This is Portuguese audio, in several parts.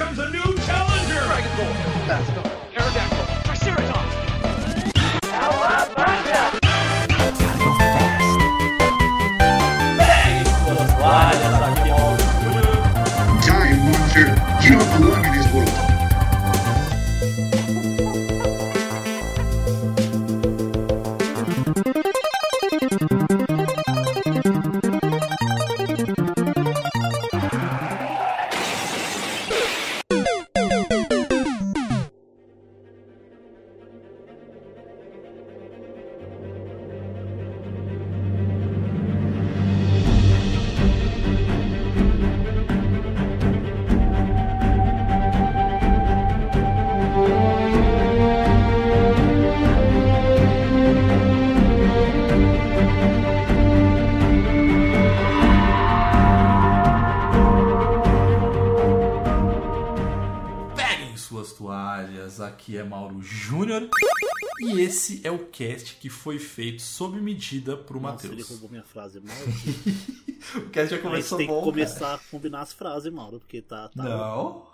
comes a new challenger! Dragon Ball. Aerodactyl. Cast que foi feito sob medida pro Nossa, ele Matheus. roubou minha frase, Mauro. O cast já começou tem que bom, começar a combinar as frases, Mauro, porque tá. tá... cara. Não.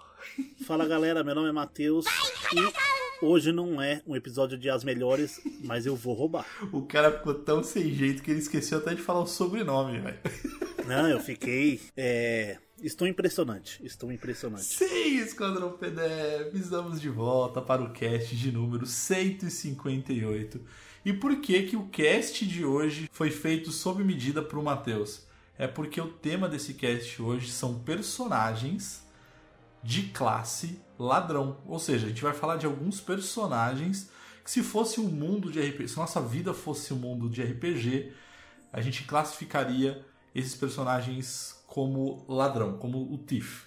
Fala galera, meu nome é Matheus e hoje não é um episódio de As Melhores, mas eu vou roubar. O cara ficou tão sem jeito que ele esqueceu até de falar o sobrenome, velho. Não, eu fiquei. É... Estou impressionante. Estou impressionante. Sim, Esquadrão PDF, estamos de volta para o cast de número 158. E por que que o cast de hoje foi feito sob medida para o Matheus? É porque o tema desse cast hoje são personagens de classe ladrão. Ou seja, a gente vai falar de alguns personagens que se fosse um mundo de RPG, se nossa vida fosse um mundo de RPG, a gente classificaria esses personagens como ladrão, como o Thief.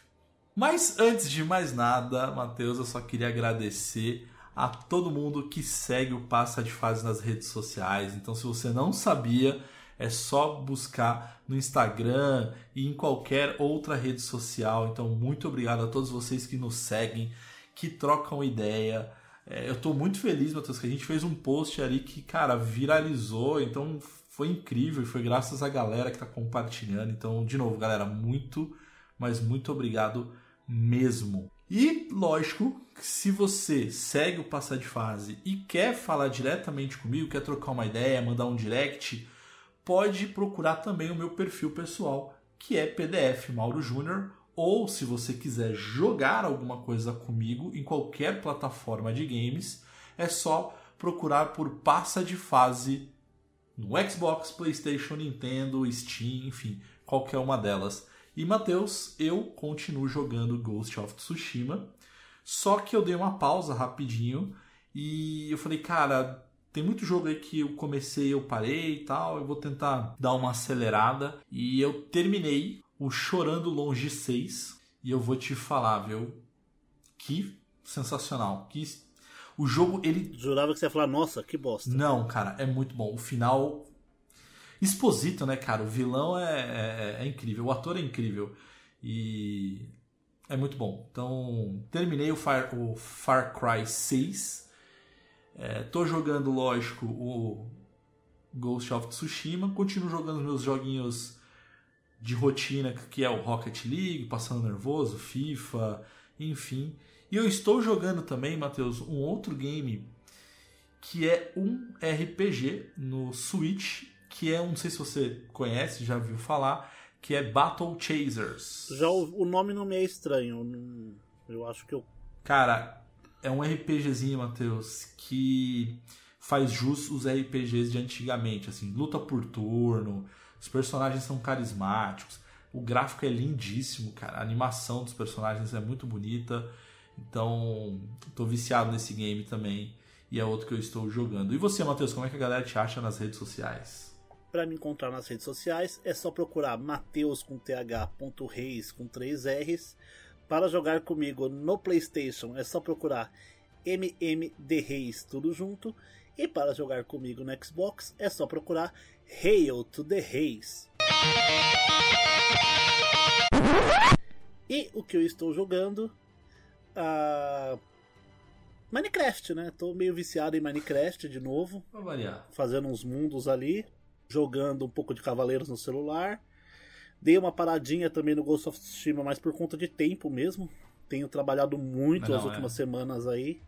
Mas antes de mais nada, Matheus, eu só queria agradecer a todo mundo que segue o Passa de Fase nas redes sociais. Então, se você não sabia, é só buscar no Instagram e em qualquer outra rede social. Então, muito obrigado a todos vocês que nos seguem, que trocam ideia. É, eu estou muito feliz, Matheus, que a gente fez um post ali que, cara, viralizou. Então, foi incrível e foi graças à galera que está compartilhando. Então, de novo, galera, muito, mas muito obrigado mesmo. E, lógico, se você segue o Passar de Fase e quer falar diretamente comigo, quer trocar uma ideia, mandar um direct, pode procurar também o meu perfil pessoal, que é PDF Mauro Júnior, ou se você quiser jogar alguma coisa comigo em qualquer plataforma de games, é só procurar por Passa de Fase no Xbox, PlayStation, Nintendo, Steam, enfim, qualquer uma delas. E Matheus, eu continuo jogando Ghost of Tsushima, só que eu dei uma pausa rapidinho e eu falei, cara, tem muito jogo aí que eu comecei, eu parei e tal, eu vou tentar dar uma acelerada e eu terminei o Chorando Longe 6 e eu vou te falar, viu? Que sensacional, que o jogo ele Jurava que você ia falar, nossa, que bosta. não, cara, é muito bom. O final. Exposito, né, cara? O vilão é, é, é incrível, o ator é incrível. E é muito bom. Então, terminei o Far, o Far Cry 6. É, tô jogando, lógico, o Ghost of Tsushima. Continuo jogando meus joguinhos de rotina, que é o Rocket League, passando nervoso, FIFA, enfim. E eu estou jogando também, Matheus, um outro game que é um RPG no Switch, que é, não sei se você conhece, já viu falar, que é Battle Chasers. Já o, o nome não me é estranho. não- Eu acho que eu. Cara, é um RPGzinho, Matheus, que faz jus os RPGs de antigamente, assim, luta por turno, os personagens são carismáticos, o gráfico é lindíssimo, cara, a animação dos personagens é muito bonita, então tô viciado nesse game também e é outro que eu estou jogando. E você, Matheus, como é que a galera te acha nas redes sociais? Para me encontrar nas redes sociais é só procurar Mateus com th.reis com 3 R's. Para jogar comigo no PlayStation é só procurar MMD Reis tudo junto. E para jogar comigo no Xbox é só procurar Hail to the Reis. E o que eu estou jogando? Ah, Minecraft, né? Tô meio viciado em Minecraft de novo Pra variar. fazendo uns mundos ali, jogando um pouco de Cavaleiros no celular. Dei uma paradinha também no Ghost of Tsushima, mas por conta de tempo mesmo. tenho trabalhado muito Não, as é. últimas semanas aí.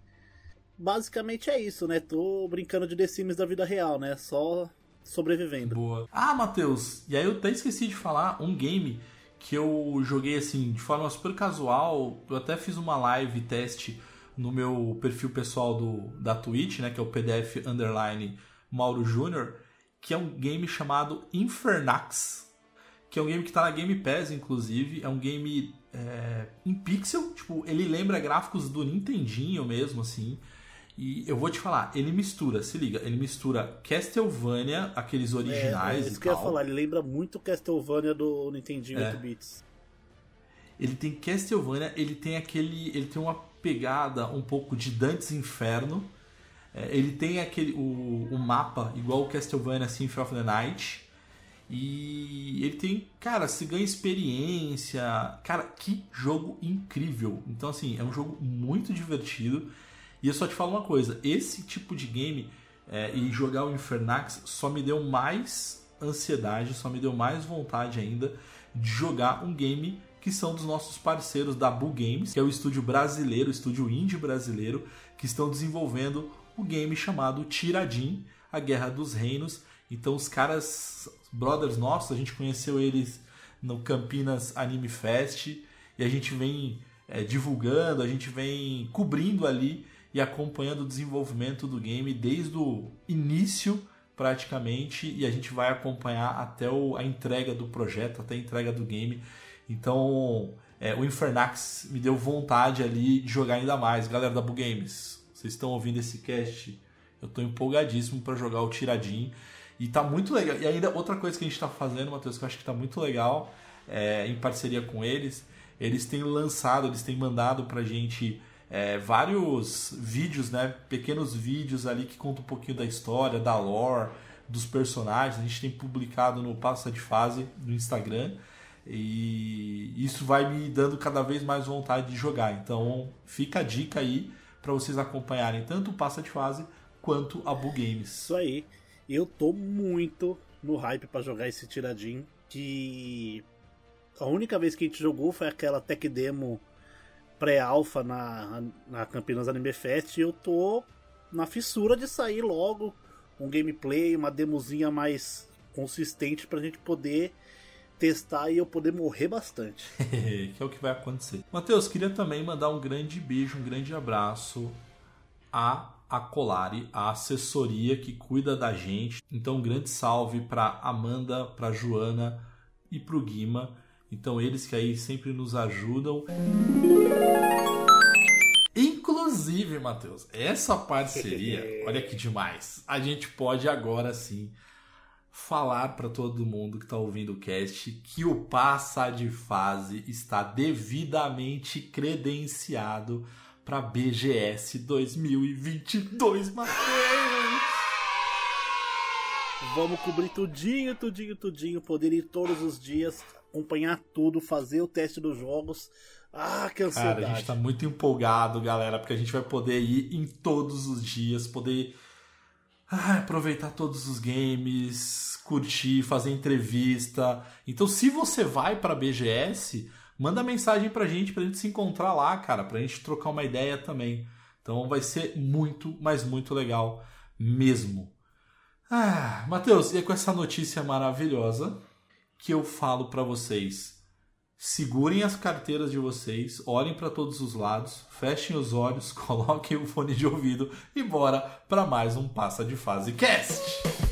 Basicamente é isso, né? Tô brincando de The Sims da vida real, né? Só sobrevivendo. Boa. Ah, Matheus, e aí eu até esqueci de falar um game que eu joguei assim de forma super casual. Eu até fiz uma live teste no meu perfil pessoal do, da Twitch, né? Que é o PDF underline Mauro Júnior, que é um game chamado Infernax. Que é um game que tá na Game Pass, inclusive. É um game é, em pixel, tipo, ele lembra gráficos do Nintendinho mesmo, assim. E eu vou te falar, ele mistura, se liga, ele mistura Castlevania, aqueles É, originais é isso e que eu ia tal. falar, ele lembra muito Castlevania do Nintendinho É. 8 bits. Ele tem Castlevania, ele tem aquele. Ele tem uma pegada um pouco de Dante's Inferno. É, ele tem aquele. O, o mapa, igual o Castlevania Symphony of the Night. E ele tem, cara, se ganha experiência. Cara, que jogo incrível. Então, assim, é um jogo muito divertido. E eu só te falo uma coisa: esse tipo de game é, e jogar o Infernax só me deu mais ansiedade, só me deu mais vontade ainda de jogar um game que são dos nossos parceiros da Boo Games, que é o estúdio brasileiro, o estúdio indie brasileiro, que estão desenvolvendo o game chamado Tiradim, a Guerra dos Reinos. Então os caras, brothers nossos, a gente conheceu eles no Campinas Anime Fest e a gente vem é, divulgando, a gente vem cobrindo ali e acompanhando o desenvolvimento do game desde o início praticamente e a gente vai acompanhar até o- a entrega do projeto, até a entrega do game. Então, é, o Infernax me deu vontade ali de jogar ainda mais. Galera da Boo Games, vocês estão ouvindo esse cast? Eu tô empolgadíssimo para jogar o Tiradim. E tá muito legal. E ainda outra coisa que a gente tá fazendo, Matheus, que eu acho que tá muito legal, é, em parceria com eles, eles têm lançado, eles têm mandado pra gente é, vários vídeos, né? Pequenos vídeos ali que contam um pouquinho da história, da lore, dos personagens. A gente tem publicado no Passa de Fase no Instagram. E isso vai me dando cada vez mais vontade de jogar. Então fica a dica aí para vocês acompanharem tanto o Passa de Fase quanto a Boo Games. Isso aí. Eu tô muito no hype pra jogar esse tiradinho. Que a única vez que a gente jogou foi aquela tech demo pré-alpha na, na Campinas Anime Fest. E eu tô na fissura de sair logo um gameplay, uma demozinha mais consistente pra gente poder testar e eu poder morrer bastante. que é o que vai acontecer. Matheus, queria também mandar um grande beijo, um grande abraço a a Colari, a assessoria que cuida da gente. Então, um grande salve para Amanda, para Joana e para o Guima. Então, eles que aí sempre nos ajudam. Inclusive, Matheus, essa parceria, olha que demais. A gente pode agora sim falar para todo mundo que está ouvindo o cast que o Passa de Fase está devidamente credenciado para BGS 2022, Matheus. Vamos cobrir tudinho, tudinho, tudinho, poder ir todos os dias, acompanhar tudo, fazer o teste dos jogos. Ah, que ansiedade. Cara, a gente tá muito empolgado, galera, porque a gente vai poder ir em todos os dias, poder ah, aproveitar todos os games, curtir, fazer entrevista. Então, se você vai pra BGS, manda mensagem pra gente, pra gente se encontrar lá, cara, pra gente trocar uma ideia também. Então vai ser muito, mas muito legal mesmo. Ah, Matheus, e é com essa notícia maravilhosa que eu falo pra vocês. Segurem as carteiras de vocês, olhem para todos os lados, fechem os olhos, coloquem o fone de ouvido e bora para mais um Passa de Fase Cast.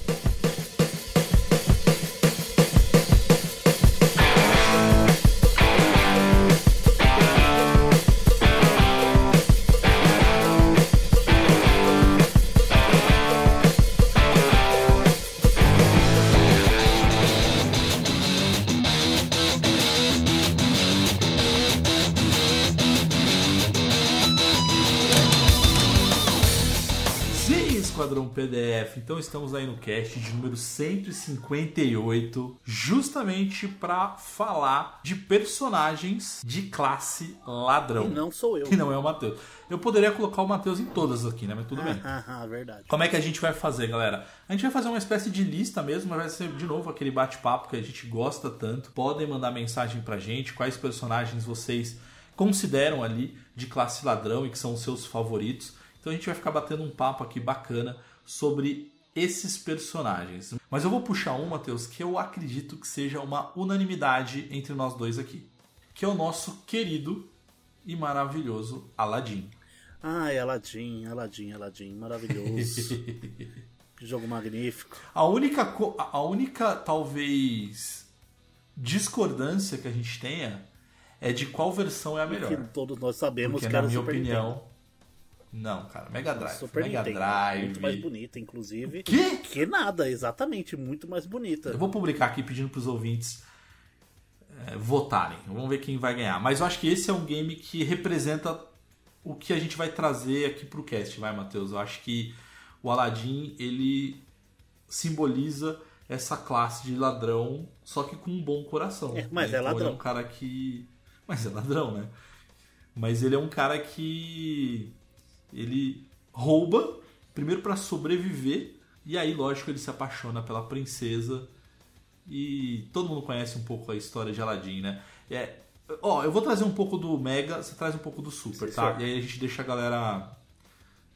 Então estamos aí no cast de número 158, justamente para falar de personagens de classe ladrão. E não sou eu. Que não é o Matheus. Eu poderia colocar o Matheus em todas aqui, né? Mas tudo bem. Ah, verdade. Como é que a gente vai fazer, galera? A gente vai fazer uma espécie de lista mesmo, mas vai ser de novo aquele bate-papo que a gente gosta tanto. Podem mandar mensagem pra gente, quais personagens vocês consideram ali de classe ladrão e que são os seus favoritos. Então a gente vai ficar batendo um papo aqui bacana sobre esses personagens. Mas eu vou puxar um, Matheus, que eu acredito que seja uma unanimidade entre nós dois aqui. Que é o nosso querido e maravilhoso Aladdin. Ai, Aladdin, Aladdin, Aladdin, maravilhoso. que jogo magnífico. A única, a única talvez discordância que a gente tenha é de qual versão é a melhor. Que todos nós sabemos Porque que na era o minha Super opinião, não, cara, Mega. Drive, Super Mega Nintendo. Drive. Muito mais bonita, inclusive. Quê? Que nada, exatamente, muito mais bonita. Eu vou publicar aqui pedindo pros ouvintes é, votarem. Vamos ver quem vai ganhar. Mas eu acho que esse é um game que representa o que a gente vai trazer aqui pro cast, vai, Matheus? Eu acho que o Aladdin, ele simboliza essa classe de ladrão, só que com um bom coração. É, mas né? é Então, ladrão. Ele é um cara que... Mas é ladrão, né? Mas ele é um cara que... Ele rouba, primeiro para sobreviver, e aí, lógico, ele se apaixona pela princesa e todo mundo conhece um pouco a história de Aladdin, né? É, ó, eu vou trazer um pouco do Mega, você traz um pouco do Super, Sim, tá? senhor. E aí a gente deixa a galera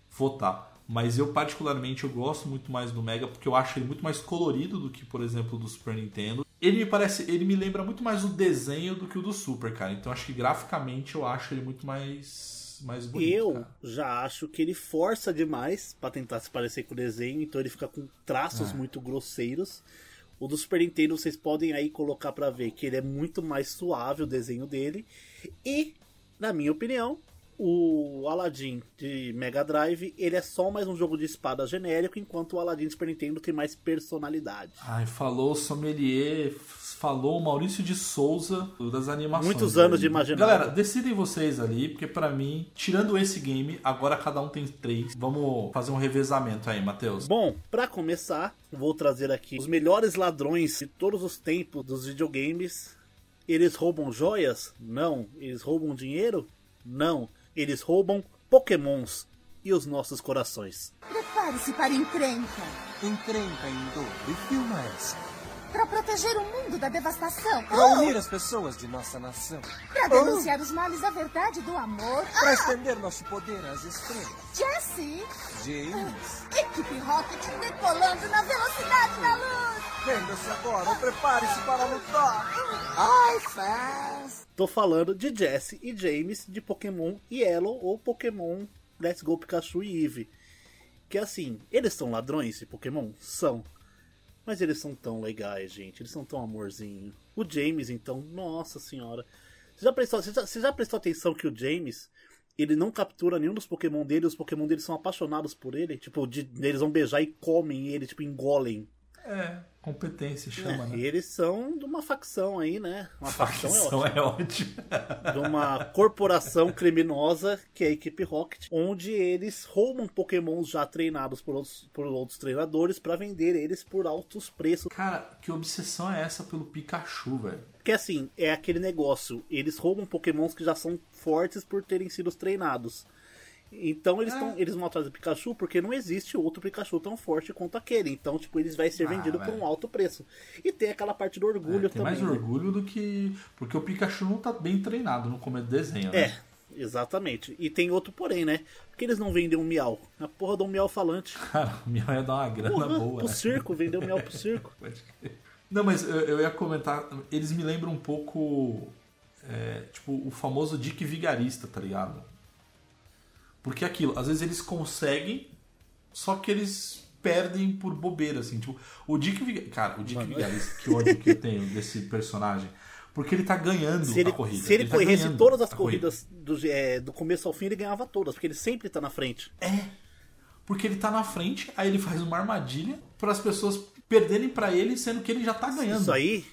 votar. Mas eu particularmente eu gosto muito mais do Mega porque eu acho ele muito mais colorido do que, por exemplo, do Super Nintendo. Ele me parece, ele me lembra muito mais o desenho do que o do Super, cara. Então acho que graficamente eu acho ele muito mais mais bonito. Eu cara. já acho que ele força demais pra tentar se parecer com o desenho, então ele fica com traços É. muito grosseiros. O do Super Nintendo vocês podem aí colocar pra ver que ele é muito mais suave o desenho dele. E, na minha opinião, o Aladdin de Mega Drive, ele é só mais um jogo de espada genérico, enquanto o Aladdin de Super Nintendo tem mais personalidade. Ai, falou o sommelier, falou o Maurício de Souza das animações. Muitos anos de imaginário. Galera, decidem vocês ali, porque pra mim, tirando esse game, agora cada um tem três. Vamos fazer um revezamento aí, Matheus. Bom, pra começar, vou trazer aqui os melhores ladrões de todos os tempos dos videogames. Eles roubam joias? Não. Eles roubam dinheiro? Não. Eles roubam pokémons e os nossos corações. Prepare-se para a encrenca. Encrenca em dor e filma essa. Para proteger o mundo da devastação. Para unir as pessoas de nossa nação. Para denunciar os males da verdade e do amor. Para estender nosso poder às estrelas. Jesse, James, equipe Rocket decolando na velocidade da luz. renda-se agora ou prepare-se para lutar. Ai, fãs. Tô falando de Jesse e James de Pokémon Yellow ou Pokémon Let's Go Pikachu e Eevee. Que assim, eles são ladrões de Pokémon? São. Mas eles são tão legais, gente. Eles são tão amorzinho. O James, então, nossa senhora. Você já prestou, você já, você já prestou atenção que o James, ele não captura nenhum dos Pokémon dele, os Pokémon dele são apaixonados por ele? Tipo, de, eles vão beijar e comem ele, tipo, engolem. É, competência chama, É, né? e eles são de uma facção aí, né? Uma facção, é. Facção é ótimo. de uma corporação criminosa que é a equipe Rocket, onde eles roubam pokémons já treinados por outros, por outros treinadores para vender eles por altos preços. Cara, que obsessão é essa pelo Pikachu, velho? Que assim, é aquele negócio, eles roubam pokémons que já são fortes por terem sido treinados. Então eles, tão, eles vão atrás do Pikachu porque não existe outro Pikachu tão forte quanto aquele. Então, tipo, eles vai ser Ah, vendido por um alto preço. E tem aquela parte do orgulho É, tem também. mais orgulho do que. Porque o Pikachu não tá bem treinado no começo do desenho, né? É, exatamente. E tem outro porém, né? Porque eles não vendem um miau. A porra do miau falante. Cara, o Miau ia dar uma grana Porra, boa, pro né? circo, vendeu miau pro circo. Não, mas eu, eu ia comentar, eles me lembram um pouco, é, tipo, o famoso Dick Vigarista, tá ligado? Porque é aquilo, às vezes eles conseguem, só que eles perdem por bobeira, assim. Tipo, o Dick Vigarista. Cara, o Dick Mano. Vigarista, que ódio que eu tenho desse personagem. Porque ele tá ganhando Se ele, a corrida. se ele, tá corresse ganhando todas as a corrida. corridas do, é, do começo ao fim, ele ganhava todas, porque ele sempre tá na frente. É. Porque ele tá na frente, aí ele faz uma armadilha para as pessoas perderem pra ele, sendo que ele já tá ganhando. Isso aí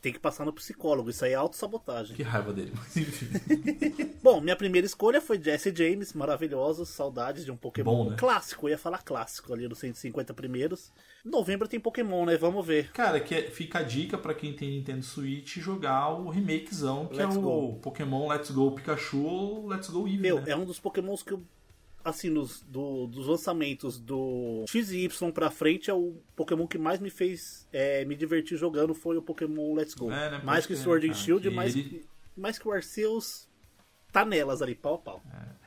tem que passar no psicólogo, isso aí é autossabotagem. Que raiva dele, mas enfim. Bom, minha primeira escolha foi Jesse James, maravilhosos, saudades de um Pokémon Bom, né? clássico, eu ia falar clássico ali nos 150 primeiros. Novembro tem Pokémon, né? Vamos ver. Cara, que é- fica a dica pra quem tem Nintendo Switch jogar o remakezão, que Let's é o Go. Pokémon Let's Go Pikachu ou Let's Go Eevee, Meu, né? é um dos Pokémons que eu. Assim, nos, do- dos lançamentos do X e Y pra frente, é o Pokémon que mais me fez é, me divertir jogando foi o Pokémon Let's Go. É, né, mais que crer, Sword and Shield, que mais, ele- que, mais que o Arceus. tá nelas ali, pau a pau.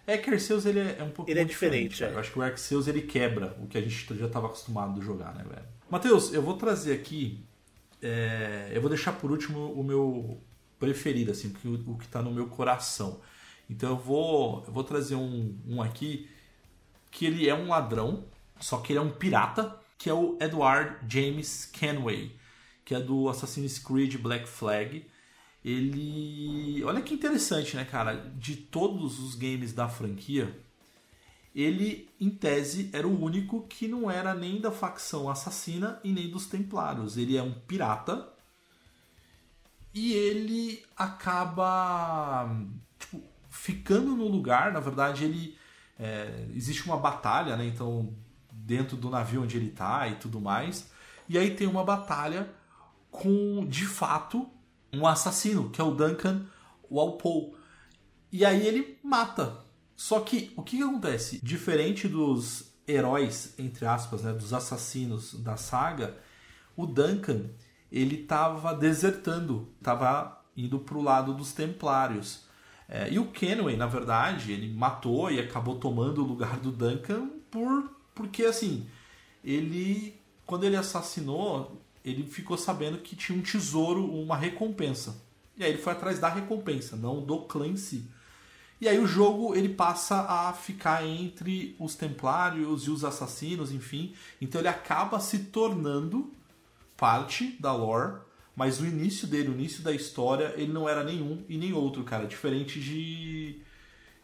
É que Arceus ele é um pouco Ele é diferente. diferente, é. Eu acho que o Arceus ele quebra o que a gente já estava acostumado a jogar, né, velho? Matheus, eu vou trazer aqui. é, eu vou deixar por último o meu preferido, assim, o, o que tá no meu coração. Então eu vou, eu vou trazer um, um aqui que ele é um ladrão, só que ele é um pirata, que é o Edward James Kenway, que é do Assassin's Creed Black Flag. Ele. Olha que interessante, né, cara? De todos os games da franquia, ele, em tese, era o único que não era nem da facção assassina e nem dos Templários. Ele é um pirata e ele acaba tipo, ficando no lugar. Na verdade, ele é, existe uma batalha, né? Então, dentro do navio onde ele tá e tudo mais. E aí tem uma batalha com, de fato, um assassino, que é o Duncan Walpole. E aí ele mata. Só que o que, que acontece? Diferente dos heróis, entre aspas, né, dos assassinos da saga, o Duncan ele estava desertando, estava indo para o lado dos Templários. É, e o Kenway, na verdade, ele matou e acabou tomando o lugar do Duncan por porque assim ele quando ele assassinou ele ficou sabendo que tinha um tesouro, uma recompensa. E aí ele foi atrás da recompensa, não do clã em si. E aí o jogo ele passa a ficar entre os templários e os assassinos, enfim. Então ele acaba se tornando parte da lore, mas o início dele, o início da história, ele não era nenhum e nem outro, cara. Diferente de,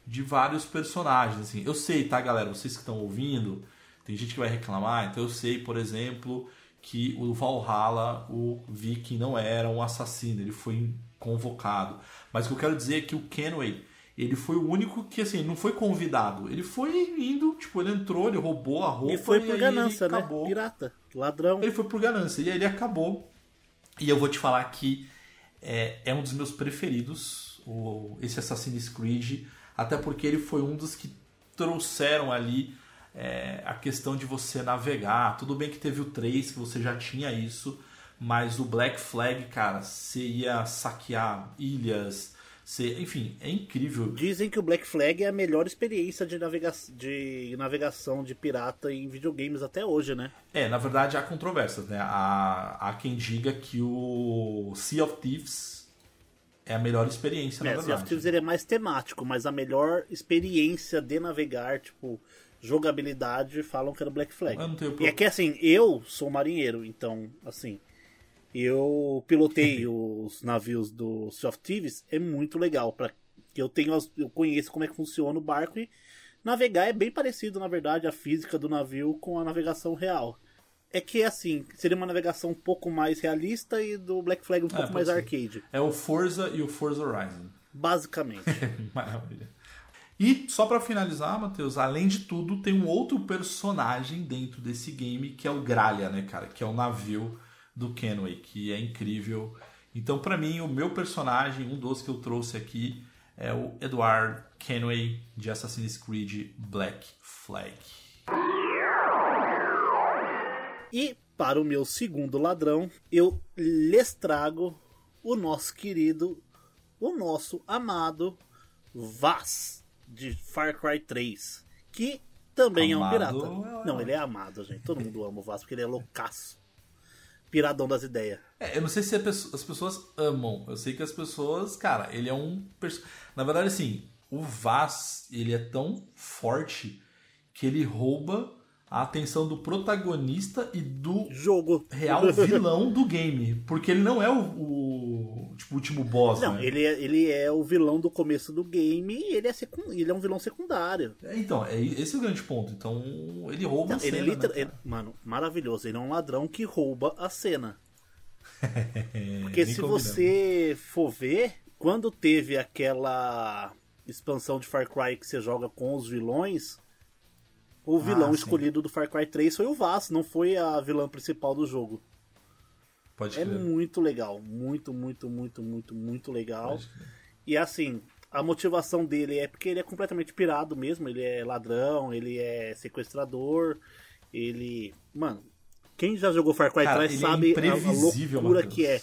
de vários personagens, assim. Eu sei, tá, galera? Vocês que estão ouvindo, tem gente que vai reclamar. Então eu sei, por exemplo, que o Valhalla, o Viking, não era um assassino, ele foi convocado. Mas o que eu quero dizer é que o Kenway, ele foi o único que, assim, não foi convidado. Ele foi indo, tipo, ele entrou, ele roubou a roupa E foi por ganância, ele né? acabou. Pirata, ladrão. Ele foi por ganância. E aí ele acabou. E eu vou te falar que é, é um dos meus preferidos, o, esse Assassin's Creed. Até porque ele foi um dos que trouxeram ali é, a questão de você navegar. Tudo bem que teve o 3, que você já tinha isso. Mas o Black Flag, cara, você ia saquear ilhas. Você, enfim, é incrível. Dizem que o Black Flag é a melhor experiência de, navega de navegação de pirata em videogames até hoje, né? É, na verdade há controvérsias, né? Há, há quem diga que o Sea of Thieves é a melhor experiência, na É, Sea verdade. of Thieves ele é mais temático, mas a melhor experiência de navegar, tipo, jogabilidade, falam que era o Black Flag. E é que assim, eu sou marinheiro, então, assim, eu pilotei os navios do of Thieves, é muito legal, para que eu tenho, eu conheço como é que funciona o barco e navegar é bem parecido, na verdade, a física do navio com a navegação real. É que assim, seria uma navegação um pouco mais realista e do Black Flag um pouco pode mais ser. arcade, É o Forza e o Forza Horizon. basicamente. Maravilha. E só pra finalizar, Matheus, além de tudo, tem um outro personagem dentro desse game que é o Gralha, né, cara? Que é o navio do Kenway, que é incrível. Então, pra mim, o meu personagem, um dos que eu trouxe aqui, é o Edward Kenway de Assassin's Creed Black Flag. E para o meu segundo ladrão, eu lhes trago o nosso querido, o nosso amado Vaz de Far Cry 3, que também é um Amado pirata. é- Não, ele é amado, gente. Todo mundo ama o Vaz porque ele é loucaço. Piradão das ideias. É, eu não sei se a pesso- as pessoas amam. Eu sei que as pessoas, cara, ele é um. Na verdade, assim, o Vaz, ele é tão forte que ele rouba a atenção do protagonista e do Jogo. real vilão do game. Porque ele não é o, o, tipo, último boss, Não, né? ele é, ele é o vilão do começo do game e ele é, secund... ele é um vilão secundário. É, Então, é, esse é o grande ponto. Então, ele rouba Não, a cena, liter... né, ele- Mano, maravilhoso. Ele é um ladrão que rouba a cena. Porque se combinamos. você for ver, quando teve aquela expansão de Far Cry que você joga com os vilões, o vilão Ah, escolhido do Far Cry 3 foi o Vaz, não foi a vilã principal do jogo. Pode É crer. muito legal, muito, muito, muito, muito, muito legal. E assim, a motivação dele é porque ele é completamente pirado mesmo, ele é ladrão, ele é sequestrador, ele. Mano, quem já jogou Far Cry Cara, 3 ele é sabe a- a, loucura que é.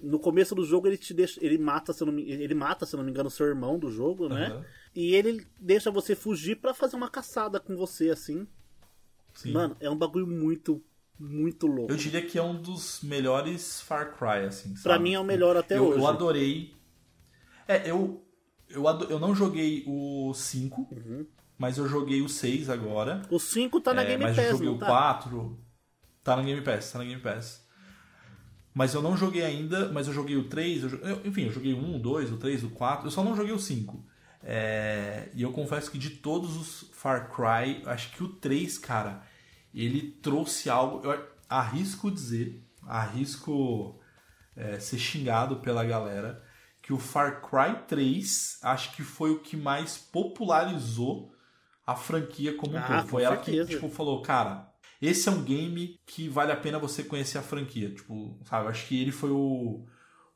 no começo do jogo ele te deixa. Ele mata, se não me, ele mata, se não me engano, seu irmão do jogo, né? E ele deixa você fugir pra fazer uma caçada com você, assim. Sim. Mano, é um bagulho muito, muito louco. Eu diria que é um dos melhores Far Cry, assim. Pra sabe? mim é o melhor até eu, hoje. Eu adorei. É, eu. Eu, ado- eu não joguei o 5, Uhum. mas eu joguei o 6 agora. O 5 tá na É, Game mas eu joguei o tá? 4. Tá na Game Pass, tá na Game Pass. Mas eu não joguei ainda, mas eu joguei o 3, eu jo- eu- enfim, eu joguei o 1, o 2, o 3, o 4, eu só não joguei o 5. É, e eu confesso que de todos os Far Cry, acho que o 3, cara, ele trouxe algo. Eu arrisco dizer, arrisco é, ser xingado pela galera, que o Far Cry 3 acho que foi o que mais popularizou a franquia como um Ah, todo. Foi ela que tipo, falou, cara, esse é um game que vale a pena você conhecer a franquia. Tipo, sabe, acho que ele foi o,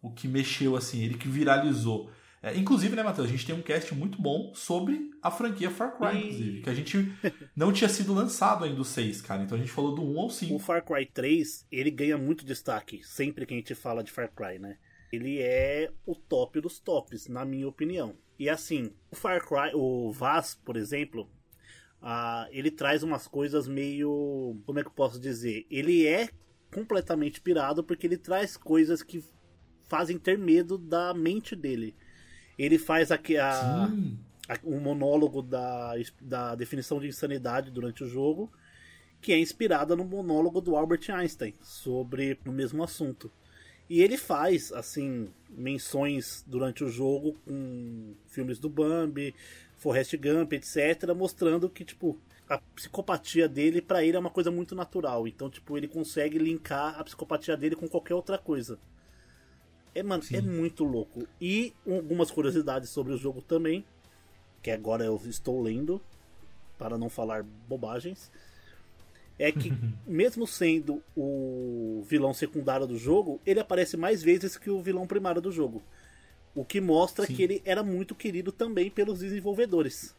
o que mexeu, assim, ele que viralizou. É, inclusive, né, Matheus, a gente tem um cast muito bom sobre a franquia Far Cry, E- inclusive, que a gente não tinha sido lançado ainda o 6, cara. Então a gente falou do 1 ao O 5. Far Cry 3, ele ganha muito destaque sempre que a gente fala de Far Cry, né? Ele é o top dos tops, na minha opinião. E assim, o Far Cry, o Vaz, por exemplo, ah, ele traz umas coisas meio. Como é que eu posso dizer? Ele é completamente pirado porque ele traz coisas que fazem ter medo da mente dele. Ele faz aqui a, a- um monólogo da, da definição de insanidade durante o jogo, que é inspirada no monólogo do Albert Einstein sobre o mesmo assunto. E ele faz, assim, menções durante o jogo com filmes do Bambi, Forrest Gump, etc., mostrando que, tipo, a psicopatia dele, pra ele, é uma coisa muito natural. Então, tipo, ele consegue linkar a psicopatia dele com qualquer outra coisa. É, mano, é muito louco. E algumas curiosidades sobre o jogo também, que agora eu estou lendo, para não falar bobagens. É que, mesmo sendo o vilão secundário do jogo, ele aparece mais vezes que o vilão primário do jogo. O que mostra Sim. que ele era muito querido também pelos desenvolvedores.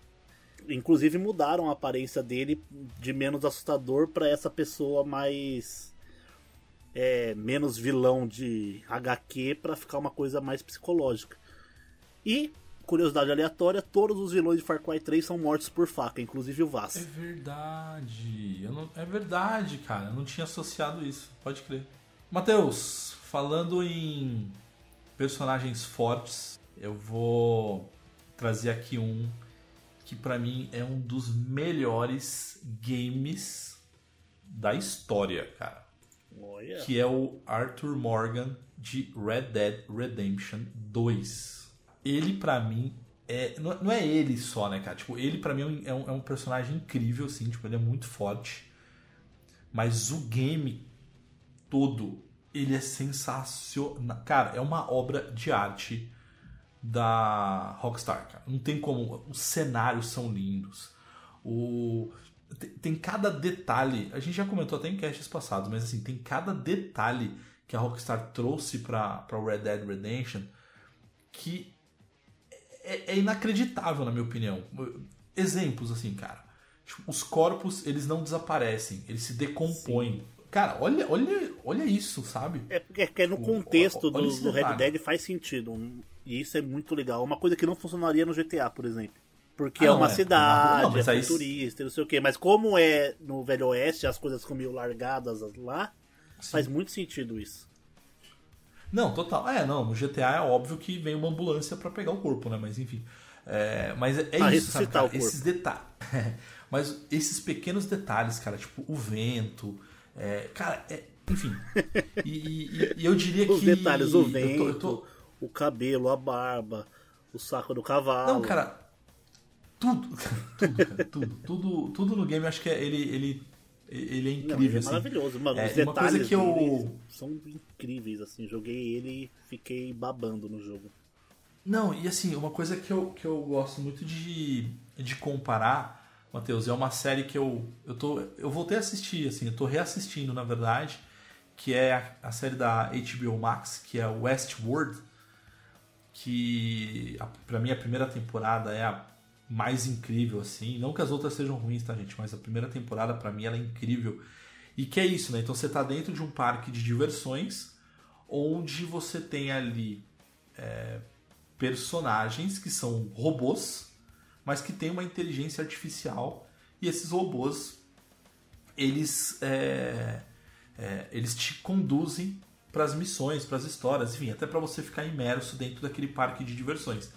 Inclusive mudaram a aparência dele de menos assustador para essa pessoa mais é, menos vilão de HQ para ficar uma coisa mais psicológica. E curiosidade aleatória, todos os vilões de Far Cry 3 são mortos por faca, inclusive o É Vaz. verdade. Não- é verdade, cara. Eu não tinha associado isso. Pode crer. Matheus, falando em personagens fortes, eu vou trazer aqui um que pra mim é um dos melhores games da história, cara. Olha. Que é o Arthur Morgan de Red Dead Redemption 2. Ele, pra mim, é. Não é ele só, né, cara? Tipo, ele, pra mim, é um, é um personagem incrível, assim. Tipo, ele é muito forte. Mas o game todo, ele é sensacional. Cara, é uma obra de arte da Rockstar, cara. Não tem como. Os cenários são lindos. O. Tem, tem cada detalhe. A gente já comentou até em casts passados, mas assim, tem cada detalhe que a Rockstar trouxe pra, pra Red Dead Redemption que é, é inacreditável, na minha opinião. Exemplos, assim, cara. Tipo, os corpos, eles não desaparecem, eles se decompõem. Cara, olha, olha, olha isso, sabe? É porque é é no contexto olha do, do Red. Dead faz sentido. E isso é muito legal. Uma coisa que não funcionaria no GTA, por exemplo. Porque Ah, é não, uma é. cidade, Não, mas é futurista, não sei o quê. Mas como é no Velho Oeste, as coisas ficam meio largadas lá, faz muito sentido isso. Não, total. É, não, no GTA é óbvio que vem uma ambulância pra pegar o corpo, né? Mas enfim. É, mas é, é isso, sabe, cara? Esses detalhes. mas esses pequenos detalhes, cara, tipo o vento. é, cara, é, enfim. E, e- e eu diria Os que. detalhes, o eu tô- vento, eu tô- o cabelo, a barba, o saco do cavalo. Não, cara. Tudo, tudo, cara, tudo, tudo, tudo no game eu acho que é- ele, ele, ele é Não, incrível. ele é assim. maravilhoso, mano. É, Os uma coisa detalhes que eu- são incríveis, assim. Joguei ele e fiquei babando no jogo. Não, e assim, uma coisa que eu, que eu gosto muito de, de comparar, Matheus, é uma série que eu, eu, tô, eu voltei a assistir, assim, eu tô reassistindo, na verdade, que é a, a série da HBO Max, que é Westworld, que a, pra mim a primeira temporada é a mais incrível, assim, não que as outras sejam ruins, tá, gente, mas a primeira temporada pra mim ela é incrível, e que é isso, né, então você tá dentro de um parque de diversões, onde você tem ali é, personagens que são robôs, mas que têm uma inteligência artificial. E esses robôs eles é, é, eles te conduzem para as missões, para as histórias, enfim, até para você ficar imerso dentro daquele parque de diversões.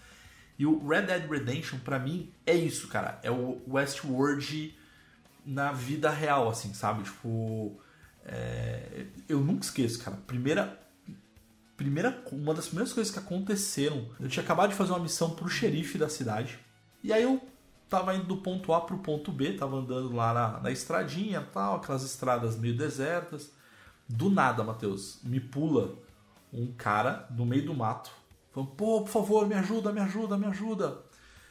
E o Red Dead Redemption, para mim, é isso, cara. É o Westworld na vida real, assim, sabe? Tipo, é... eu nunca esqueço, cara. Primeira, primeira, uma das primeiras coisas que aconteceram, eu tinha acabado de fazer uma missão pro xerife da cidade. E aí eu tava indo do ponto A pro ponto B, tava andando lá na, na estradinha, tal, aquelas estradas meio desertas. Do nada, Matheus, me pula um cara no meio do mato, falando, pô, por favor, me ajuda, me ajuda, me ajuda.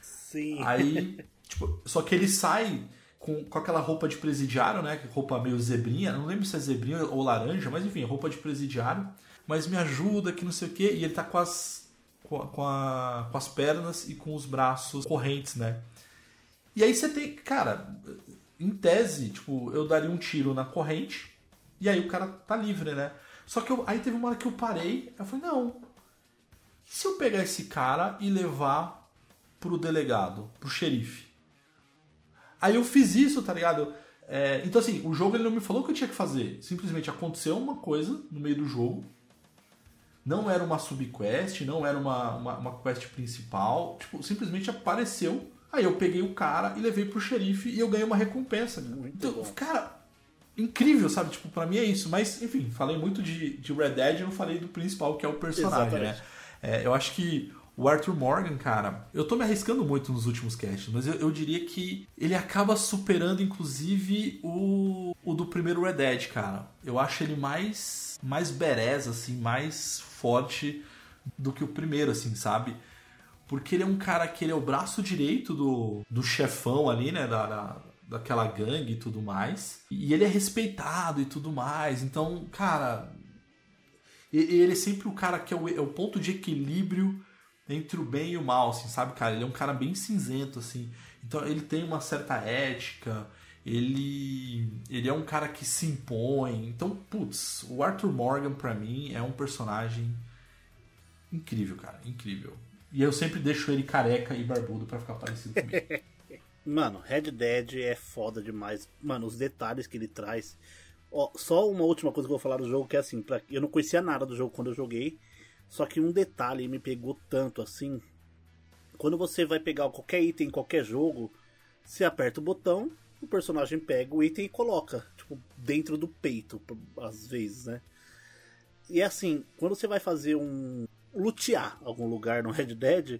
Sim. Aí, tipo, só que ele sai com, com aquela roupa de presidiário, né? Roupa meio zebrinha, não lembro se é zebrinha ou laranja, mas enfim, roupa de presidiário. Mas me ajuda, que não sei o quê. E ele tá com as, com, a, com, a, com as pernas e com os braços correntes, né? E aí você tem, cara, em tese, tipo, eu daria um tiro na corrente e aí o cara tá livre, né? Só que eu, aí teve uma hora que eu parei, eu falei, não. E se eu pegar esse cara e levar pro delegado, pro xerife? Aí eu fiz isso, tá ligado? É, então assim, o jogo ele não me falou o que eu tinha que fazer. Simplesmente aconteceu uma coisa no meio do jogo. Não era uma subquest, não era uma, uma, uma quest principal. Tipo, simplesmente apareceu. Aí eu peguei o cara e levei pro xerife e eu ganhei uma recompensa. Muito então, bom. cara, incrível, sabe? Tipo, pra mim é isso. Mas, enfim, falei muito de, de Red Dead e não falei do principal, que é o personagem, Exatamente. né? É, eu acho que o Arthur Morgan, cara, eu tô me arriscando muito nos últimos casts, mas eu, eu diria que ele acaba superando, inclusive, o, o do primeiro Red Dead, cara. Eu acho ele mais, mais berés, assim, mais forte do que o primeiro, assim, sabe? Porque ele é um cara que ele é o braço direito do, do chefão ali, né? Da, da, daquela gangue e tudo mais. E ele é respeitado e tudo mais. Então, cara. E- e Ele é sempre o cara que é o, é o ponto de equilíbrio entre o bem e o mal, assim, sabe, cara? Ele é um cara bem cinzento, assim. Então ele tem uma certa ética. Ele, ele é um cara que se impõe. Então, putz, o Arthur Morgan, pra mim, é um personagem incrível, cara. Incrível. E eu sempre deixo ele careca e barbudo pra ficar parecido comigo. Mano, Red Dead é foda demais. Mano, os detalhes que ele traz. Ó, só uma última coisa que eu vou falar do jogo, que é assim, pra... eu não conhecia nada do jogo quando eu joguei. Só que um detalhe me pegou tanto assim. Quando você vai pegar qualquer item em qualquer jogo, você aperta o botão, o personagem pega o item e coloca, tipo, dentro do peito, às vezes, né? E é assim, quando você vai fazer um. lutear algum lugar no Red Dead,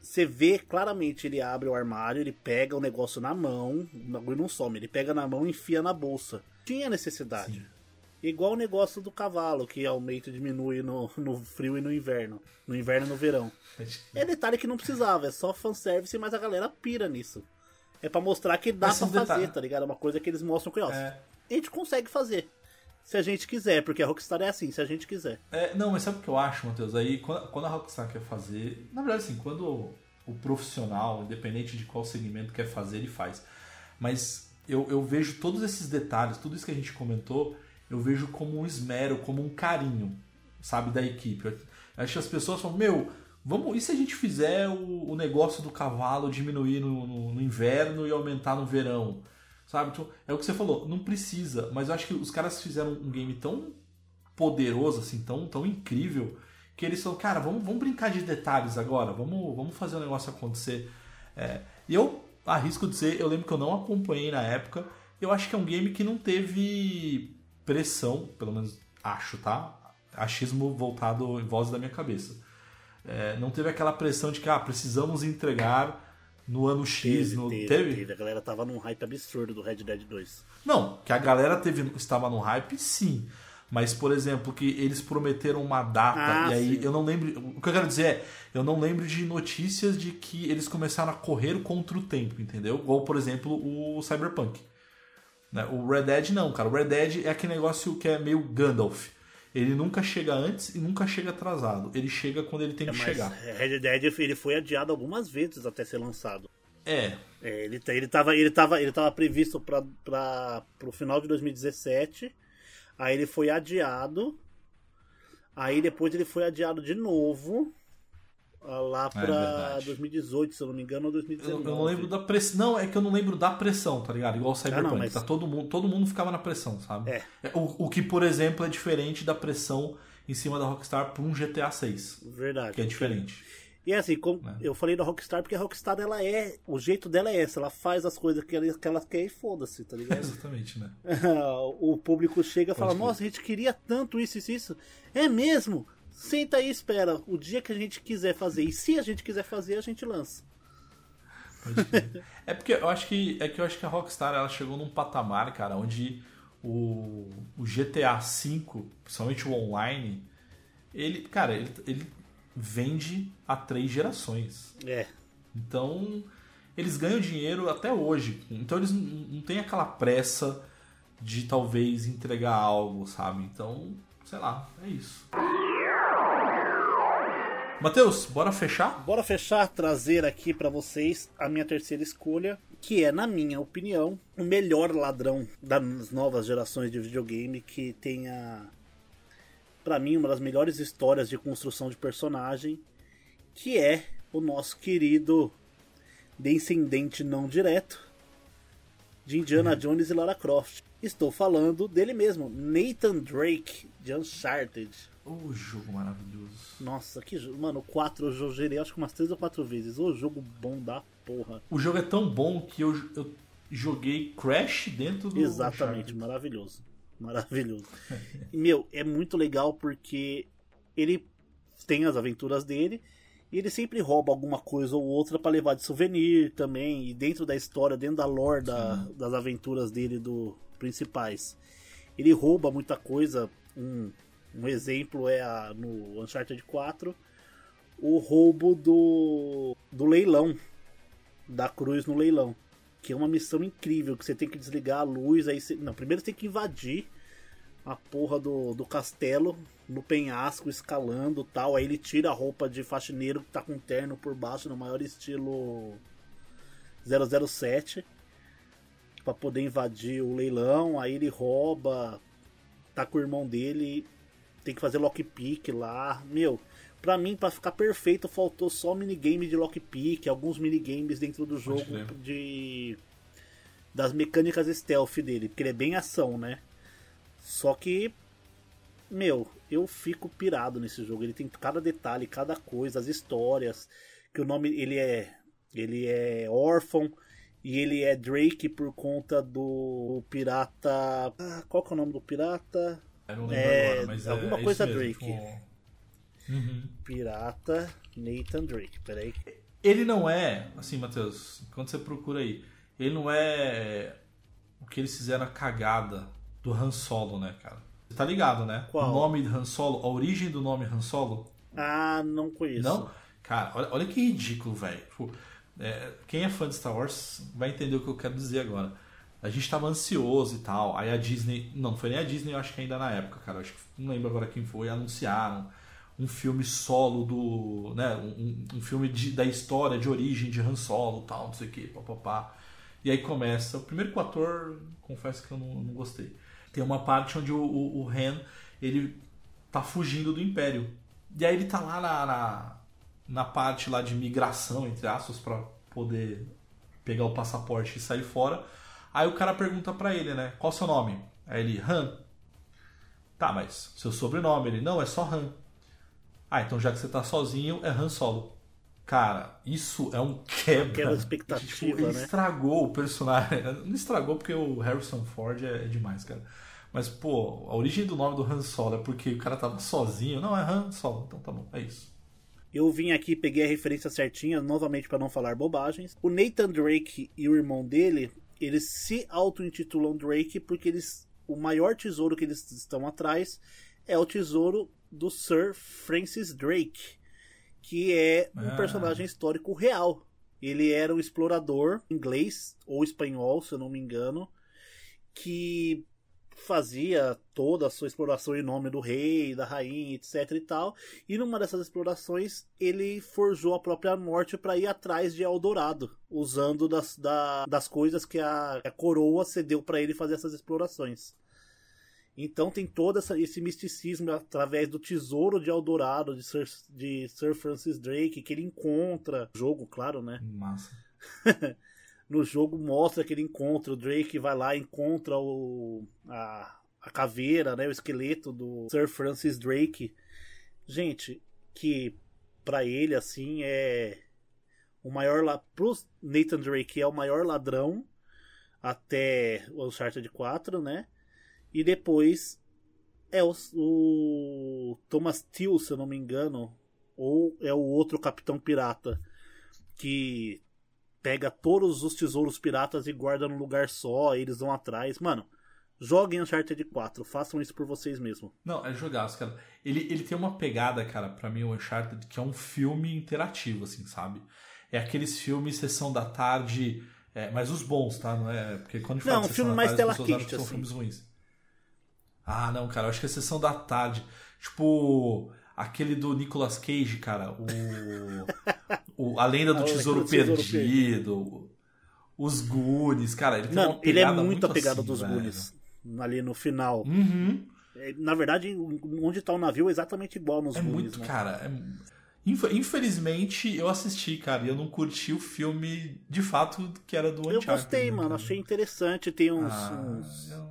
você vê claramente ele abre o armário, ele pega o negócio na mão, o bagulho não some, ele pega na mão e enfia na bolsa. Tinha necessidade. Sim. Igual o negócio do cavalo, que aumenta e diminui no, no frio e no inverno. No inverno e no verão. É detalhe que não precisava, é só fanservice, mas a galera pira nisso. É pra mostrar que dá Mas pra esses fazer, detalhes- tá ligado? É uma coisa que eles mostram que, ó, É. a gente consegue fazer. Se a gente quiser, porque a Rockstar é assim, se a gente quiser. É, não, mas sabe o que eu acho, Matheus? Aí, quando, quando a Rockstar quer fazer. Na verdade, assim, quando o, profissional, independente de qual segmento quer fazer, ele faz. Mas eu, eu vejo todos esses detalhes, tudo isso que a gente comentou, eu vejo como um esmero, como um carinho, sabe, da equipe. Eu acho que as pessoas falam, meu, vamos, e se a gente fizer o, o negócio do cavalo diminuir no, no- no inverno e aumentar no verão? Sabe? Então, é o que você falou, não precisa, mas eu acho que os caras fizeram um game tão poderoso, assim, tão, tão incrível, que eles falam, cara, vamos, vamos brincar de detalhes agora, vamos, vamos fazer o negócio acontecer. É, e eu arrisco dizer, eu lembro que eu não acompanhei na época, eu acho que é um game que não teve pressão, pelo menos acho, tá? Achismo voltado em voz da minha cabeça. É, não teve aquela pressão de que, ah, precisamos entregar no ano X, no... teve, teve? teve. A galera tava num hype absurdo do Red Dead 2. Não, que a galera teve, estava no hype, sim. Mas, por exemplo, que eles prometeram uma data, Ah, e aí sim. eu não lembro. O que eu quero dizer é, eu não lembro de notícias de que eles começaram a correr contra o tempo, entendeu? Igual, por exemplo, o Cyberpunk. Né? O Red Dead não, cara. O Red Dead é aquele negócio que é meio Gandalf. Ele nunca chega antes e nunca chega atrasado. Ele chega quando ele tem que Mas chegar. Red Dead ele foi adiado algumas vezes até ser lançado. É, É, ele, ele, tava, ele, tava, ele tava previsto para o final de 2017. Aí ele foi adiado. Aí depois ele foi adiado de novo lá É pra verdade. 2018, se eu não me engano, ou Eu, 2019. eu não lembro da pressão. Não, é que eu não lembro da pressão, tá ligado? Igual o Cyberpunk. Ah, não, mas- tá todo, mundo, todo mundo ficava na pressão, sabe? É. O, o que, por exemplo, é diferente da pressão em cima da Rockstar pra um GTA 6. Verdade. Que é diferente. E assim, como É. eu falei da Rockstar, porque a Rockstar, ela é. O jeito dela é esse, ela faz as coisas que ela, que ela quer e foda-se, tá ligado? Exatamente, né? o público chega e fala. Nossa, a gente queria tanto isso, isso, isso. É mesmo? Senta aí e espera. O dia que a gente quiser fazer. E se a gente quiser fazer, a gente lança. É porque eu acho que é que eu acho que a Rockstar ela chegou num patamar, cara, onde o, o GTA V, principalmente o online, ele, cara, ele, ele vende a três gerações. É. Então, eles ganham dinheiro até hoje. Então, eles não, não têm aquela pressa de talvez entregar algo, sabe? Então, sei lá, é isso. Matheus, bora fechar? Bora fechar, trazer aqui pra vocês a minha terceira escolha, que é, na minha opinião, o melhor ladrão das novas gerações de videogame que tenha, pra mim, uma das melhores histórias de construção de personagem, que é o nosso querido descendente não direto de Indiana Jones e Lara Croft. Estou falando dele mesmo, Nathan Drake, de Uncharted. Ô, jogo maravilhoso. Nossa, que jogo. Mano, o 4 eu joguei acho que umas 3 ou 4 vezes. Ô jogo bom da porra. O jogo é tão bom que eu, eu joguei Crash dentro do Exatamente, maravilhoso. Maravilhoso. Meu, é muito legal porque ele tem as aventuras dele e ele sempre rouba alguma coisa ou outra pra levar de souvenir também. E dentro da história, dentro da lore da- das aventuras dele do principais, ele rouba muita coisa. Um, um exemplo é a, no Uncharted 4 o roubo do, do leilão da cruz no leilão. Que é uma missão incrível, que você tem que desligar a luz, aí você... Não, primeiro você tem que invadir a porra do, do castelo no penhasco, escalando tal. Aí ele tira a roupa de faxineiro que tá com terno por baixo, no maior estilo 007 para poder invadir o leilão. Aí ele rouba, tá com o irmão dele, tem que fazer lockpick lá. Meu, pra mim, pra ficar perfeito, faltou só minigame de lockpick, alguns minigames dentro do jogo de das mecânicas stealth dele, porque ele é bem ação, né? Só que meu, eu fico pirado nesse jogo. Ele tem cada detalhe, cada coisa, as histórias, que o nome ele é ele é órfão e ele é Drake por conta do pirata. Ah, qual que é o nome do pirata? Eu não lembro É, agora, mas é, alguma é coisa mesmo, Drake. tipo, Uhum. Pirata Nathan Drake. Peraí. Ele não é, assim, Matheus, quando você procura aí, ele não é o que eles fizeram a cagada do Han Solo, né, cara? Você tá ligado, né? Qual? O nome de Han Solo, a origem do nome Han Solo? Ah, não conheço. Não? Cara, olha, olha que ridículo, velho. Tipo, é, quem é fã de Star Wars vai entender o que eu quero dizer agora. A gente tava ansioso e tal. Aí a Disney. Não, foi nem a Disney, eu acho que ainda na época, cara. Acho que, não lembro agora quem foi. Anunciaram um filme solo do. né? Um, um filme de- da história de origem de Han Solo tal, não sei o que, papapá. E aí começa. O primeiro que o ator, confesso que eu não, não gostei. Tem uma parte onde o, o, o Han ele tá fugindo do Império. E aí ele tá lá na, na, na parte lá de migração, entre aspas, pra poder pegar o passaporte e sair fora. Aí o cara pergunta pra ele, né? Qual o seu nome? Aí ele, Han. Tá, mas seu sobrenome? Ele, não, é só Han. Ah, então já que você tá sozinho, é Han Solo. Cara, isso é um quebra. Quebra de expectativa, Tipo, ele né? estragou o personagem. Não estragou porque o Harrison Ford é, é demais, cara. Mas, pô, a origem do nome do Han Solo é porque o cara tava sozinho. Não, é Han Solo. Então tá bom, é isso. Eu vim aqui, peguei a referência certinha, novamente para não falar bobagens. O Nathan Drake e o irmão dele, eles se auto-intitulam Drake porque eles, o maior tesouro que eles estão atrás é o tesouro do Sir Francis Drake, que é um Ah. personagem histórico real. Ele era um explorador inglês ou espanhol, se eu não me engano, que fazia toda a sua exploração em nome do rei, da rainha, etc e tal. E numa dessas explorações, ele forjou a própria morte para ir atrás de Eldorado, usando das, da- das coisas que a, a coroa cedeu para ele fazer essas explorações. Então tem todo essa, esse misticismo através do tesouro de Eldorado de Sir, de Sir Francis Drake que ele encontra. Jogo, claro, né? Massa. no jogo mostra que ele encontra, o Drake vai lá encontra o, a, a caveira, né, o esqueleto do Sir Francis Drake. Gente, que para ele assim é o maior lá pro Nathan Drake é o maior ladrão até o Uncharted 4, né? E depois é o, o Thomas Till, se eu não me engano, ou é o outro Capitão Pirata que pega todos os tesouros piratas e guarda num lugar só, eles vão atrás. Mano, joguem Uncharted 4, façam isso por vocês mesmos. Não, é jogaço, cara. Ele, ele tem uma pegada, cara, para mim, o Uncharted, que é um filme interativo, assim, sabe? É aqueles filmes sessão da tarde, é, mas os bons, tá? Não é? Porque quando a gente Não, fala um filme mais tela quente, que são assim. filmes ruins. Ah, não, cara, eu acho que é sessão da tarde. Tipo, aquele do Nicolas Cage, cara, o, o A Lenda do A Lenda Tesouro do Tesouro Perdido, os Goonies, cara, ele tem Não, uma ele é muito a pegada assim, dos velho. Goonies. Ali no final. Uhum. É, Na verdade, onde tá o navio é exatamente igual nos É Goonies, muito, né? cara. é- Inf- Infelizmente, eu assisti, cara, e eu não curti o filme de fato que era do Eu Uncharted. gostei, né, mano. Achei interessante. Tem uns, Ah, uns, eu-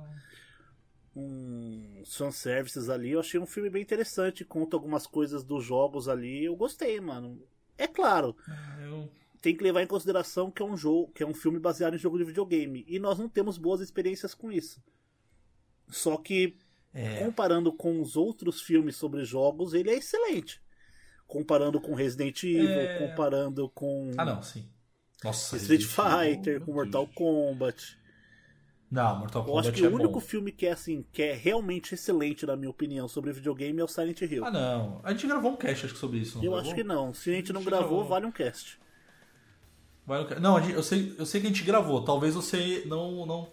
uns fanservices ali. Eu achei um filme bem interessante. Conta algumas coisas dos jogos ali. Eu gostei, mano. É claro, eu- tem que levar em consideração que é um jogo, que é um filme baseado em jogo de videogame. E nós não temos boas experiências com isso. Só que, É, comparando com os outros filmes sobre jogos, ele é excelente. Comparando com Resident Evil, É. comparando com Ah, não, sim. Nossa, Street Fighter, com Mortal. Kombat. Não, Mortal Eu Kombat acho que é o único bom. filme que é assim, que é realmente excelente, na minha opinião, sobre videogame é o Silent Hill. Ah, não. A gente gravou um cast acho que sobre isso. não eu gravou? acho que não. Se a gente não Acho que gravou, não. vale um cast. Vai no ca- Não, a gente- eu sei, eu sei que a gente gravou. Talvez você não não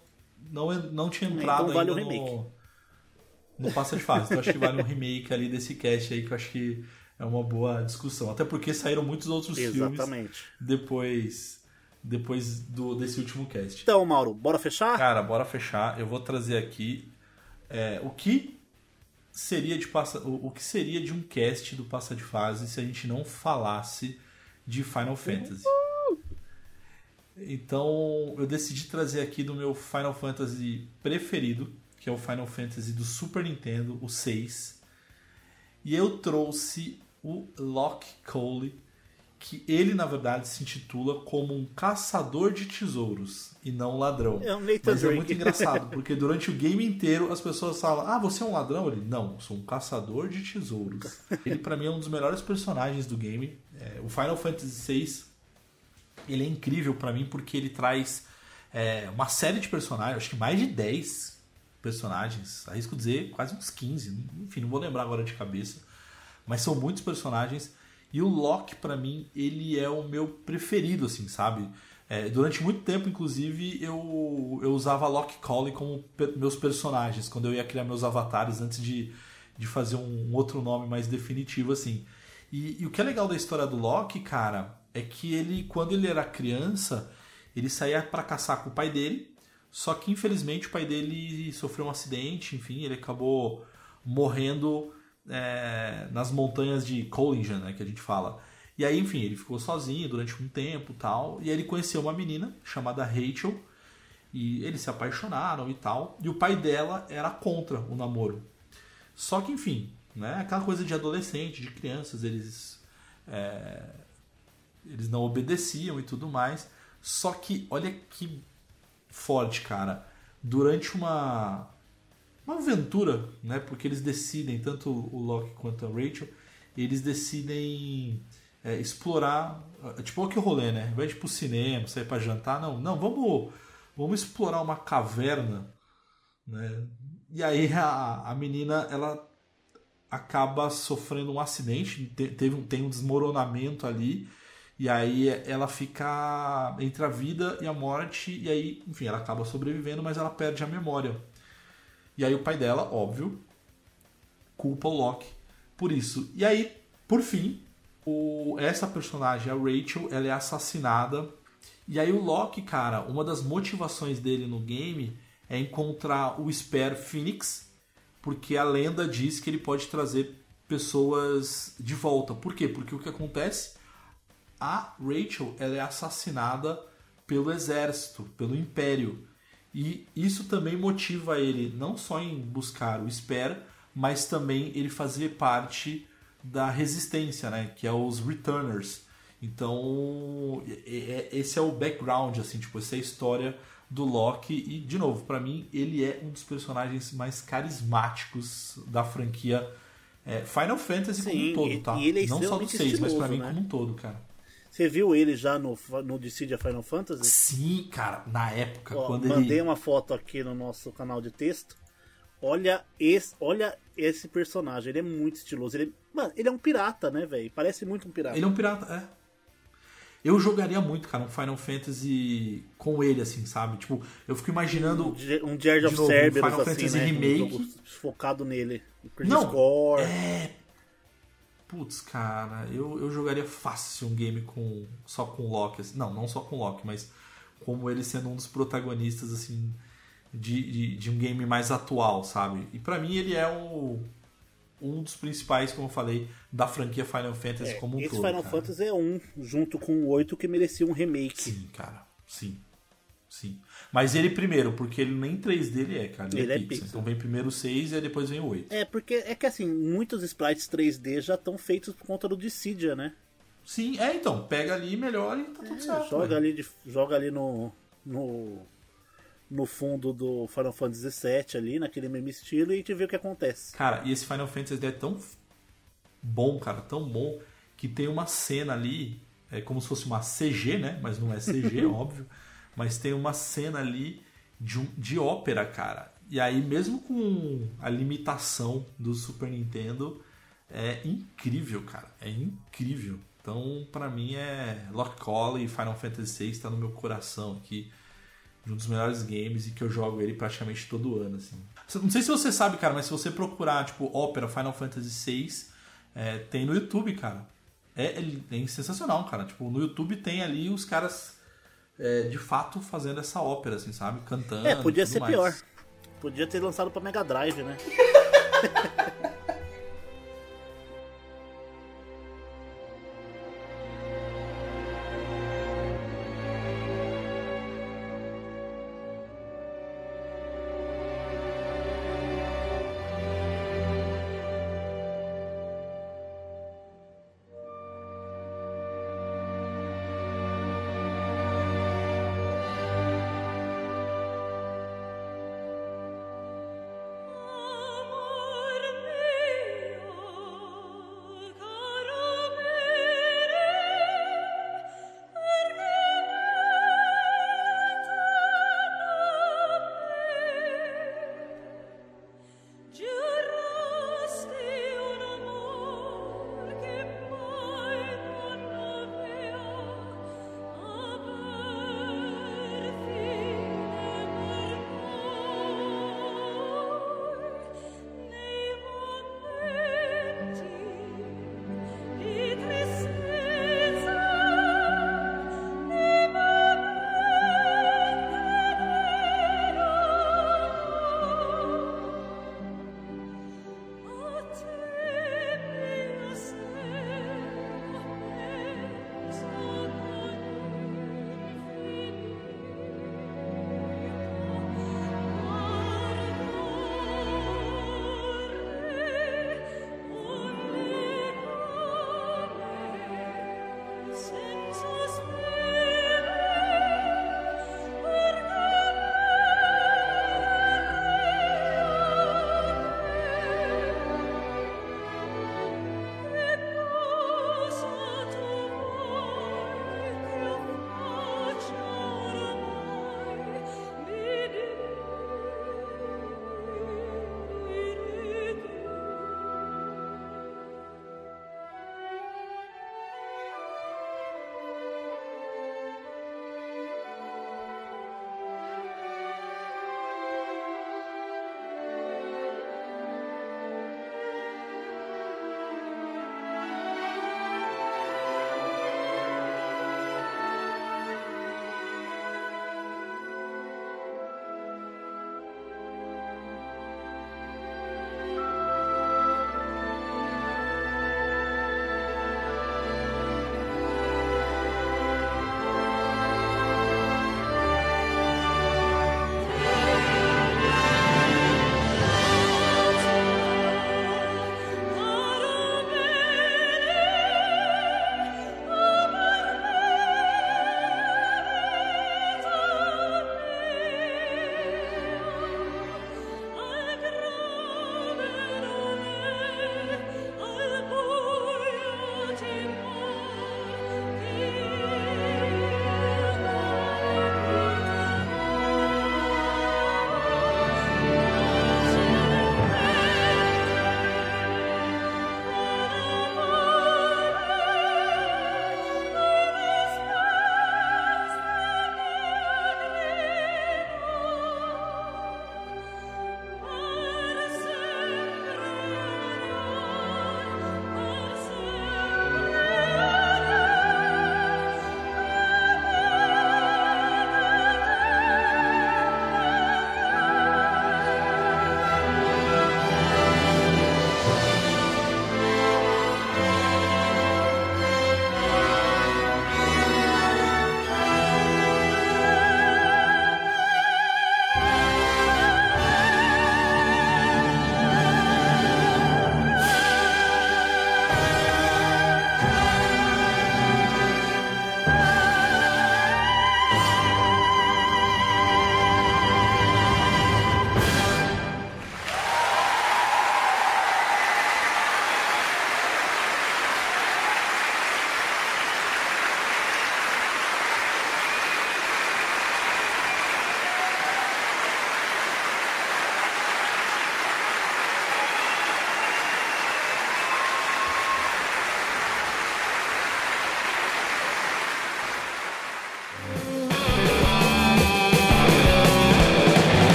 não, não tinha entrado Então vale ainda o remake. no no passa de fase. Então acho que vale um remake ali desse cast aí que eu acho que é uma boa discussão. Até porque saíram muitos outros filmes Exatamente. depois depois do desse último cast. Então, Mauro, bora fechar? Cara, bora fechar. Eu vou trazer aqui é, o que seria de passa, o, o que seria de um cast do passa de fase se a gente não falasse de Final Fantasy. Então, eu decidi trazer aqui do meu Final Fantasy preferido, que é o Final Fantasy do Super Nintendo, o 6. E eu trouxe o Lock Cole, que ele na verdade se intitula como um caçador de tesouros e não ladrão. É um Nathan Mas é Drake. muito engraçado, porque durante o game inteiro as pessoas falam: Ah, você é um ladrão? Ele, não, eu sou um caçador de tesouros. Ele, pra mim, é um dos melhores personagens do game. É, o Final Fantasy VI, ele é incrível pra mim porque ele traz é, uma série de personagens, acho que mais de 10 personagens, arrisco dizer quase uns 15, enfim, não vou lembrar agora de cabeça, mas são muitos personagens. E o Loki, pra mim, ele é o meu preferido, assim, sabe? É, durante muito tempo, inclusive, eu, eu usava Loki Collie como meus personagens, quando eu ia criar meus avatares antes de, de fazer um, um outro nome mais definitivo, assim. E, e o que é legal da história do Loki, cara, é que ele, quando ele era criança, ele saía pra caçar com o pai dele, só que infelizmente o pai dele sofreu um acidente, enfim, ele acabou morrendo é, nas montanhas de Collingen, né, que a gente fala. E aí, enfim, ele ficou sozinho durante um tempo tal. E aí ele conheceu uma menina chamada Rachel. E eles se apaixonaram e tal. E o pai dela era contra o namoro. Só que, enfim, né, aquela coisa de adolescente, de crianças, eles. é, eles não obedeciam e tudo mais. Só que, olha que forte, cara. Durante uma uma aventura, né? Porque eles decidem, tanto o Loki quanto a Rachel, eles decidem é, explorar, é, tipo o que rolê, né? Ir pro cinema, sair pra jantar, não, não, vamos, vamos explorar uma caverna, né? E aí a, a menina, ela acaba sofrendo um acidente, te- teve um, tem um desmoronamento ali, e aí ela fica entre a vida e a morte, e aí, enfim, ela acaba sobrevivendo, mas ela perde a memória. E aí o pai dela, óbvio, culpa o Loki por isso. E aí, por fim, o, essa personagem, a Rachel, ela é assassinada. E aí o Loki, cara, uma das motivações dele no game é encontrar o Spare Phoenix, porque a lenda diz que ele pode trazer pessoas de volta. Por quê? Porque o que acontece? A Rachel ela é assassinada pelo exército, pelo império. E isso também motiva ele não só em buscar o Esper, mas também ele fazer parte da resistência, né? Que é os Returners. Então, esse é o background, assim, tipo, essa é a história do Loki. E, de novo, para mim, ele é um dos personagens mais carismáticos da franquia é, Final Fantasy Sim, como um todo, tá? e ele é Não só do extremamente 6, mas pra mim né? como um todo, cara. Você viu ele já no, no Dissidia Final Fantasy? Sim, cara, na época, Ó, quando mandei ele. uma foto aqui no nosso canal de texto. Olha esse, olha esse personagem, ele é muito estiloso. Ele, mano, ele é um pirata, né, velho? Parece muito um pirata. Ele é um pirata, é. Eu jogaria muito, cara, um Final Fantasy com ele, assim, sabe? Tipo, eu fico imaginando. Um um Gears of novo, um Cerberus, Final assim, Fantasy né? Remake. Um jogo focado nele. O Não, Score. É. Putz, cara, eu, eu jogaria fácil um game com só com o Loki. assim. Não, não só com o Loki, mas como ele sendo um dos protagonistas, assim, de, de, de um game mais atual, sabe? E pra mim ele é o, um dos principais, como eu falei, da franquia Final Fantasy É, como um esse todo. Final cara. Fantasy é um, junto com o 8, que merecia um remake. Sim, cara. Sim. Sim. Mas ele primeiro, porque ele nem 3D ele é, cara. Ele, Ele é, é pixel. Então vem primeiro o 6 e depois vem o 8. É, porque é que assim, muitos sprites 3D já estão feitos por conta do Dissidia, né? Sim, é então. Pega ali melhora e tá tudo certo. É, joga velho. ali, de- joga ali no, no, no fundo do Final Fantasy VII ali, naquele mesmo estilo, e te vê o que acontece. Cara, e esse Final Fantasy é tão bom, cara, tão bom, que tem uma cena ali, é como se fosse uma CG, né? Mas não é CG, óbvio. Mas tem uma cena ali de, um, de ópera, cara. E aí, mesmo com a limitação do Super Nintendo, é incrível, cara. É incrível. Então, pra mim, é Lock Call e Final Fantasy VI tá no meu coração aqui. Um dos melhores games e que eu jogo ele praticamente todo ano, assim. Não sei se você sabe, cara, mas se você procurar, tipo, ópera Final Fantasy VI, é, tem no YouTube, cara. É, é, é sensacional, cara. Tipo, no YouTube tem ali os caras é, de fato fazendo essa ópera, assim, sabe? Cantando. É, podia ser mais. pior. Podia ter lançado pra Mega Drive, né?